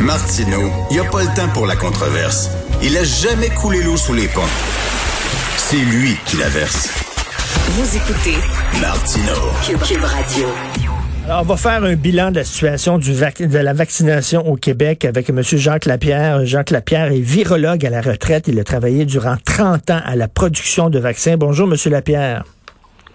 Martineau, il n'y a pas le temps pour la controverse. Il a jamais coulé l'eau sous les ponts. C'est lui qui la verse. Vous écoutez Martineau. Cube, Radio. Alors, on va faire un bilan de la situation du de la vaccination au Québec avec M. Jacques Lapierre. Jacques Lapierre est virologue à la retraite. Il a travaillé durant 30 ans à la production de vaccins. Bonjour, M. Lapierre.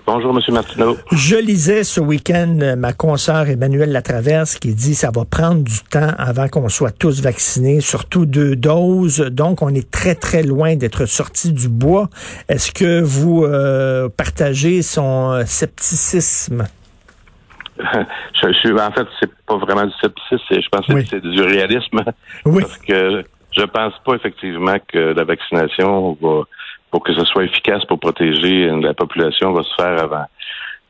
Bonjour, M. Martineau. Je lisais ce week-end euh, ma consoeur Emmanuelle Latraverse qui dit ça va prendre du temps avant qu'on soit tous vaccinés, surtout deux doses. Donc, on est très, très loin d'être sorti du bois. Est-ce que vous euh, partagez son euh, scepticisme? je, suis, en fait, c'est pas vraiment du scepticisme, je pense que c'est du réalisme. Oui. Parce que je pense pas effectivement que la vaccination va pour que ce soit efficace pour protéger la population va se faire avant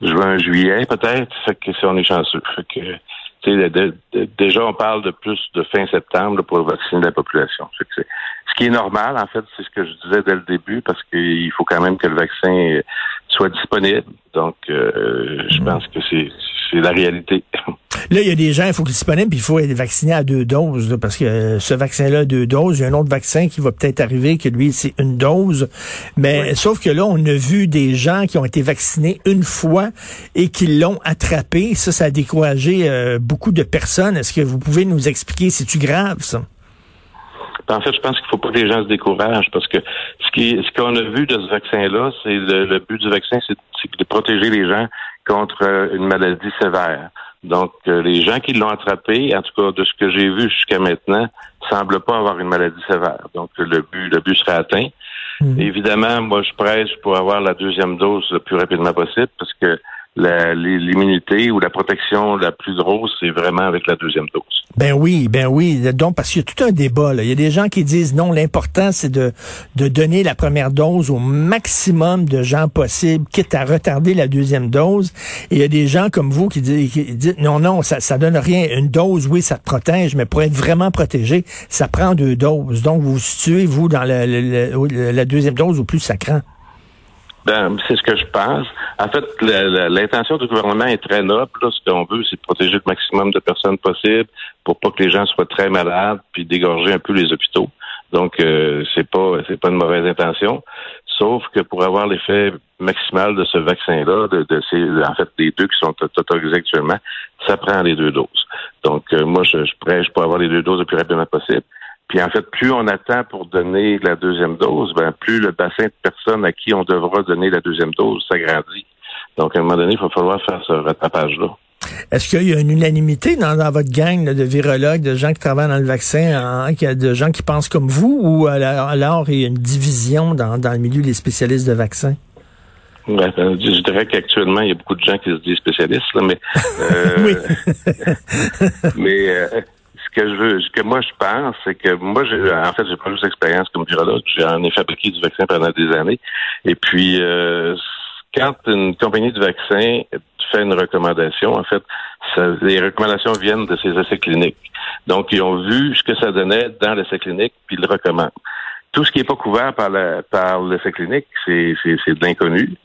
juin, juillet peut-être. Fait que si on est chanceux. Fait que, déjà, on parle de plus de fin septembre pour vacciner la population. ce qui est normal, en fait, c'est ce que je disais dès le début, parce qu'il faut quand même que le vaccin soit disponible. Donc, euh, je mm. pense que c'est la réalité. Là, il y a des gens, il faut qu'ils disponibles, puis il faut être vacciné à deux doses, parce que euh, ce vaccin-là a deux doses. Il y a un autre vaccin qui va peut-être arriver, que lui, c'est une dose. Mais sauf que là, on a vu des gens qui ont été vaccinés une fois et qui l'ont attrapé. Ça, ça a découragé euh, beaucoup de personnes. Est-ce que vous pouvez nous expliquer, c'est-tu grave, ça? En fait, je pense qu'il ne faut pas que les gens se découragent parce que ce qui ce qu'on a vu de ce vaccin-là, c'est le, but du vaccin, c'est de protéger les gens contre euh, une maladie sévère. Donc, euh, les gens qui l'ont attrapé, en tout cas de ce que j'ai vu jusqu'à maintenant, semblent pas avoir une maladie sévère. Donc, le but, le but serait atteint. Mhm. Évidemment, moi, je prêche pour avoir la deuxième dose le plus rapidement possible parce que l'immunité ou la protection la plus grosse, c'est vraiment avec la deuxième dose. Ben oui, ben oui. Donc, parce qu'il y a tout un débat. Là. Il y a des gens qui disent non, l'important, c'est de, de donner la première dose au maximum de gens possible, quitte à retarder la deuxième dose. Et il y a des gens comme vous qui disent, non, non, ça, ça donne rien. Une dose, oui, ça te protège, mais pour être vraiment protégé, ça prend deux doses. Donc, vous vous situez, vous, dans la deuxième dose au plus sacrant. Ben, c'est ce que je pense. En fait, l'intention du gouvernement est très noble. Ce qu'on veut, c'est protéger le maximum de personnes possible pour pas que les gens soient très malades, puis dégorger un peu les hôpitaux. Donc, euh, c'est pas c'est pas une mauvaise intention. Sauf que pour avoir l'effet maximal de ce vaccin-là, de, de, ces, en fait, des deux qui sont autorisés actuellement, ça prend les deux doses. Donc, euh, moi, je, je prêche pour avoir les deux doses le plus rapidement possible. Puis en fait, plus on attend pour donner la deuxième dose, ben plus le bassin de personnes à qui on devra donner la deuxième dose s'agrandit. Donc à un moment donné, il va falloir faire ce rattrapage-là. Est-ce qu'il y a une unanimité dans, votre gang de virologues, de gens qui travaillent dans le vaccin, hein, de gens qui pensent comme vous, ou alors, il y a une division dans, le milieu des spécialistes de vaccins? Ben, je dirais qu'actuellement, il y a beaucoup de gens qui se disent spécialistes, mais euh, oui. mais euh, que je veux, ce que moi je pense, c'est que moi, en fait, j'ai pas juste d'expérience comme virologue. J'en ai fabriqué du vaccin pendant des années. Et puis, euh, quand une compagnie de vaccin fait une recommandation, en fait, les recommandations viennent de ces essais cliniques. Donc, ils ont vu ce que ça donnait dans l'essai clinique, puis ils le recommandent. Tout ce qui n'est pas couvert par, la, par l'essai clinique, c'est de l'inconnu.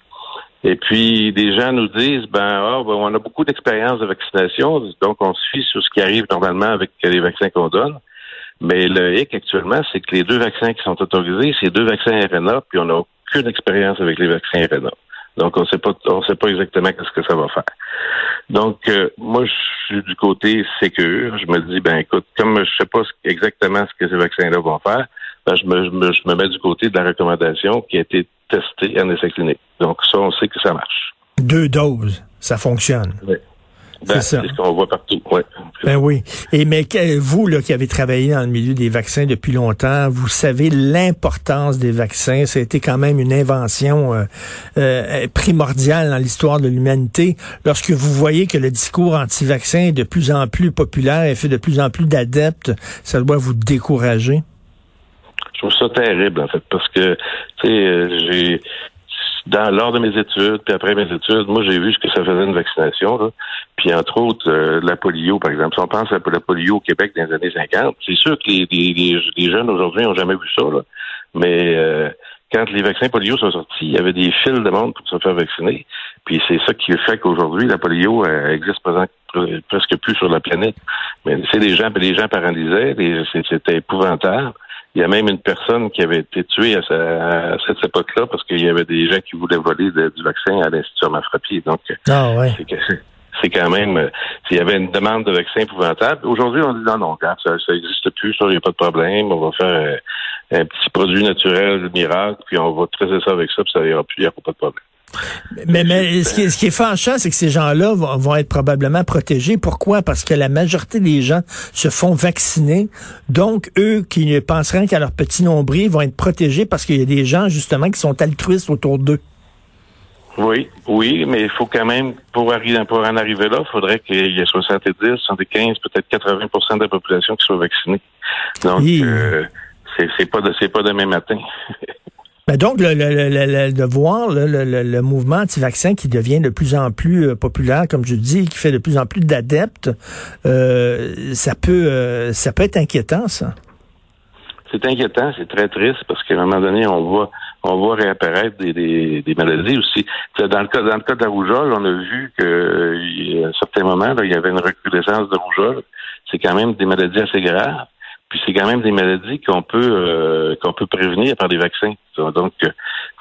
Et puis, des gens nous disent, ben, ah, ben, on a beaucoup d'expérience de vaccination, donc on se fie sur ce qui arrive normalement avec les vaccins qu'on donne. Mais le hic actuellement, c'est que les deux vaccins qui sont autorisés, c'est deux vaccins RNA, puis on n'a aucune expérience avec les vaccins RNA. Donc, on sait pas, on sait pas exactement ce que ça va faire. Donc, euh, moi, je suis du côté sécure. Je me dis, ben, écoute, comme je sais pas exactement ce que ces vaccins-là vont faire, ben, je, me, je, me, je me mets du côté de la recommandation qui a été testée en essai clinique. Donc, ça, on sait que ça marche. Deux doses, ça fonctionne. Oui. Ben, c'est ce qu'on voit partout. Ouais. Ben oui. Et mais vous là qui avez travaillé dans le milieu des vaccins depuis longtemps, vous savez l'importance des vaccins. Ça a été quand même une invention euh, euh, primordiale dans l'histoire de l'humanité. Lorsque vous voyez que le discours anti-vaccin est de plus en plus populaire et fait de plus en plus d'adeptes, ça doit vous décourager. Je trouve ça terrible en fait parce que tu sais euh, j'ai dans, lors de mes études, puis après mes études, moi, j'ai vu ce que ça faisait une vaccination. Là. Puis, entre autres, euh, la polio, par exemple. Si on pense à la polio au Québec dans les années 50, c'est sûr que les, les, jeunes aujourd'hui n'ont jamais vu ça. Là. Mais euh, quand les vaccins polio sont sortis, il y avait des fils de monde pour se faire vacciner. Puis c'est ça qui fait qu'aujourd'hui, la polio existe presque plus sur la planète. Mais c'est des gens, les gens paralysés, c'était épouvantable. Il y a même une personne qui avait été tuée à, cette époque-là parce qu'il y avait des gens qui voulaient voler du vaccin à l'Institut Mafrapier. Donc, ah, ouais. c'est quand même, euh, s'il y avait une demande de vaccin épouvantable. Aujourd'hui, on dit non, non, regarde, ça n'existe plus, ça, il n'y a pas de problème. On va faire un, petit produit naturel, miracle, puis on va traiter ça avec ça, puis ça ira plus, il n'y a pas de problème. Mais, mais ce, qui est, ce qui est fâchant, c'est que ces gens-là vont, être probablement protégés. Pourquoi? Parce que la majorité des gens se font vacciner. Donc, eux qui ne penseraient qu'à leur petit nombril vont être protégés parce qu'il y a des gens, justement, qui sont altruistes autour d'eux. Oui, oui, mais il faut quand même, pour, arriver, pour en arriver là, il faudrait qu'il y ait 70, 75, peut-être 80% de la population qui soit vaccinée. Donc, euh, c'est pas de, c'est pas demain matin. Ben donc, le, le, de voir le, mouvement anti-vaccin qui devient de plus en plus euh, populaire, comme je dis, qui fait de plus en plus d'adeptes, euh, ça peut euh, ça peut être inquiétant, ça. C'est inquiétant, c'est très triste parce qu'à un moment donné, on voit on voit réapparaître des, des, maladies aussi. Dans le cas dans le cas de la rougeole, on a vu que à un certain moment, là, il y avait une recrudescence de rougeole. C'est quand même des maladies assez graves. Puis c'est quand même des maladies qu'on peut euh, qu'on peut prévenir par des vaccins. Donc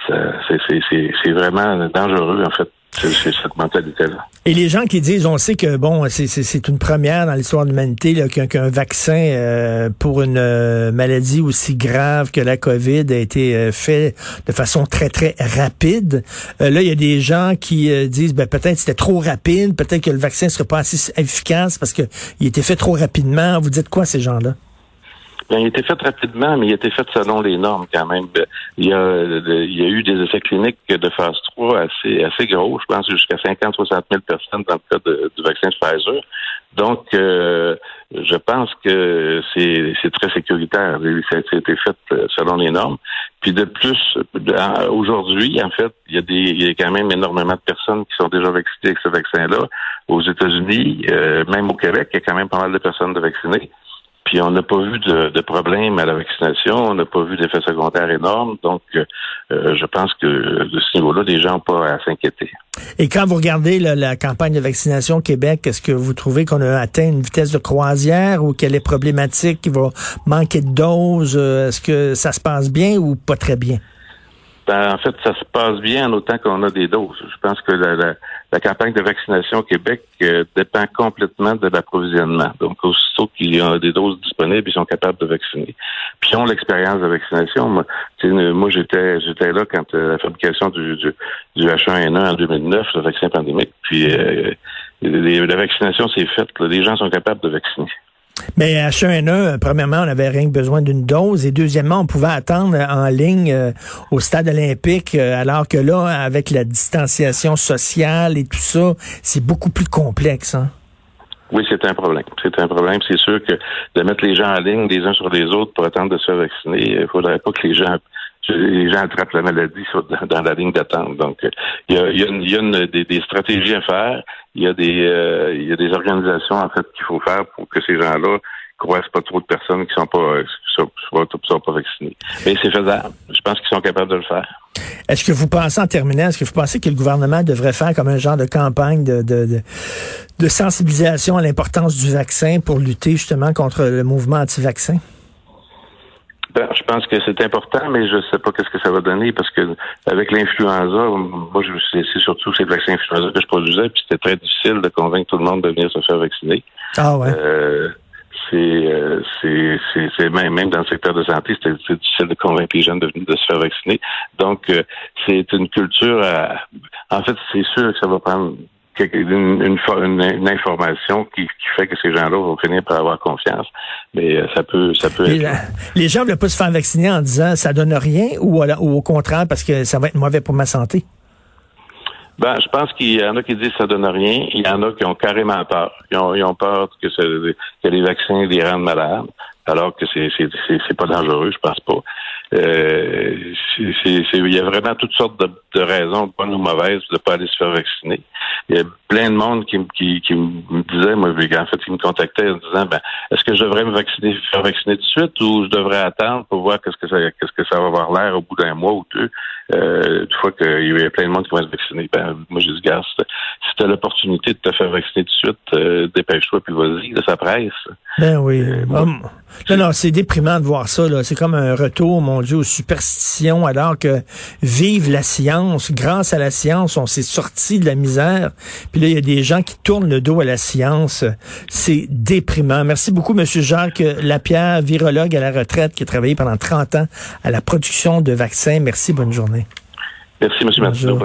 c'est vraiment dangereux en fait. Cette mentalité-là. Et les gens qui disent, on sait que bon, c'est une première dans l'histoire de l'humanité qu'un vaccin euh, pour une euh, maladie aussi grave que la COVID a été fait de façon très très rapide. là, il y a des gens qui disent, ben peut-être c'était trop rapide, peut-être que le vaccin serait pas assez efficace parce que il était fait trop rapidement. Vous dites quoi ces gens-là? Bien, il a été fait rapidement, mais il a été fait selon les normes quand même. Il y a, il y a eu des essais cliniques de phase 3 assez, assez gros, je pense jusqu'à 50-60 000 personnes dans le cas du vaccin Pfizer. Donc, euh, je pense que c'est, c'est très sécuritaire. Ça a été fait euh, selon les normes. Puis de plus, aujourd'hui, en fait, il y a des, il y a quand même énormément de personnes qui sont déjà vaccinées avec ce vaccin-là. Aux États-Unis, euh, même au Québec, il y a quand même pas mal de personnes de vaccinées. Puis on n'a pas vu de, de, problème à la vaccination, on n'a pas vu d'effets secondaires énormes. Donc, euh, je pense que de ce niveau-là, les gens n'ont pas à s'inquiéter. Et quand vous regardez la campagne de vaccination au Québec, est-ce que vous trouvez qu'on a atteint une vitesse de croisière ou qu'elle est problématique, qu'il va manquer de doses? Euh, est-ce que ça se passe bien ou pas très bien? Ben, en fait, ça se passe bien en autant qu'on a des doses. Je pense que la, la, campagne de vaccination au Québec euh, dépend complètement de l'approvisionnement. Donc, aussitôt qu'il y a des doses disponibles, ils sont capables de vacciner. Puis, ils ont l'expérience de vaccination. Moi, moi j'étais j'étais là quand euh, la fabrication du, du, H1N1 en 2009, le vaccin pandémique. Puis, euh, la vaccination s'est faite. Les gens sont capables de vacciner. Mais H1N1, premièrement, on avait rien que besoin d'une dose. Et deuxièmement, on pouvait attendre en ligne euh, au stade olympique, euh, alors que là, avec la distanciation sociale et tout ça, c'est beaucoup plus complexe. Hein? Oui, c'est un problème. C'est un problème. C'est sûr que de mettre les gens en ligne les uns sur les autres pour attendre de se vacciner, il faudrait pas que les gens les gens attrapent la maladie dans la ligne d'attente. Donc, il y a, il y a, des, stratégies à faire. Il y a des, euh, y a des organisations en fait qu'il faut faire pour que ces gens-là croisent pas trop de personnes qui sont pas, sont, sont pas vaccinées. Mais c'est faisable. Je pense qu'ils sont capables de le faire. Est-ce que vous pensez, en terminant, est-ce que vous pensez que le gouvernement devrait faire comme un genre de campagne de, de, de sensibilisation à l'importance du vaccin pour lutter justement contre le mouvement anti-vaccin? Ben, je pense que c'est important, mais je ne sais pas qu'est-ce que ça va donner parce que avec l'influenza, moi, je c'est surtout ces vaccins influenza que je produisais, puis c'était très difficile de convaincre tout le monde de venir se faire vacciner. Ah ouais. Euh, c'est c'est même, même dans le secteur de santé, c'était difficile de convaincre les jeunes de venir de se faire vacciner. Donc, euh, c'est une culture. en fait, c'est sûr que ça va prendre une, une, une, information qui, qui, fait que ces gens-là vont finir par avoir confiance. Mais euh, ça peut, ça peut être... les gens ne veulent pas se faire vacciner en disant ça donne rien ou, ou au contraire parce que ça va être mauvais pour ma santé? Ben, je pense qu'il y en a qui disent que ça donne rien. Il y en a qui ont carrément peur. Ils ont, ils ont peur que, que les vaccins les rendent malades, alors que c'est c'est pas dangereux, je pense pas. Euh, il y a vraiment toutes sortes de, de, raisons, bonnes ou mauvaises, de ne pas aller se faire vacciner. Il y a plein de monde qui, qui, qui me disait, moi, en fait, qui me contactait en disant, ben, est-ce que je devrais me vacciner, faire vacciner tout de suite ou je devrais attendre pour voir qu'est-ce que ça, qu'est-ce que ça va avoir l'air au bout d'un mois ou deux, euh, une fois qu'il y a plein de monde qui va se vacciner. Ben, moi, je dis, gars, si tu as l'opportunité de te faire vacciner tout de suite, euh, dépêche-toi puis vas-y, ça presse. Ben oui. Euh, non, non, c'est déprimant de voir ça. Là. C'est comme un retour, mon Dieu, aux superstitions, alors que vive la science. Grâce à la science, on s'est sorti de la misère. Puis là, il y a des gens qui tournent le dos à la science. C'est déprimant. Merci beaucoup, Monsieur Jacques Lapierre, virologue à la retraite, qui a travaillé pendant 30 ans à la production de vaccins. Merci, bonne journée. Merci, M. Mathieu.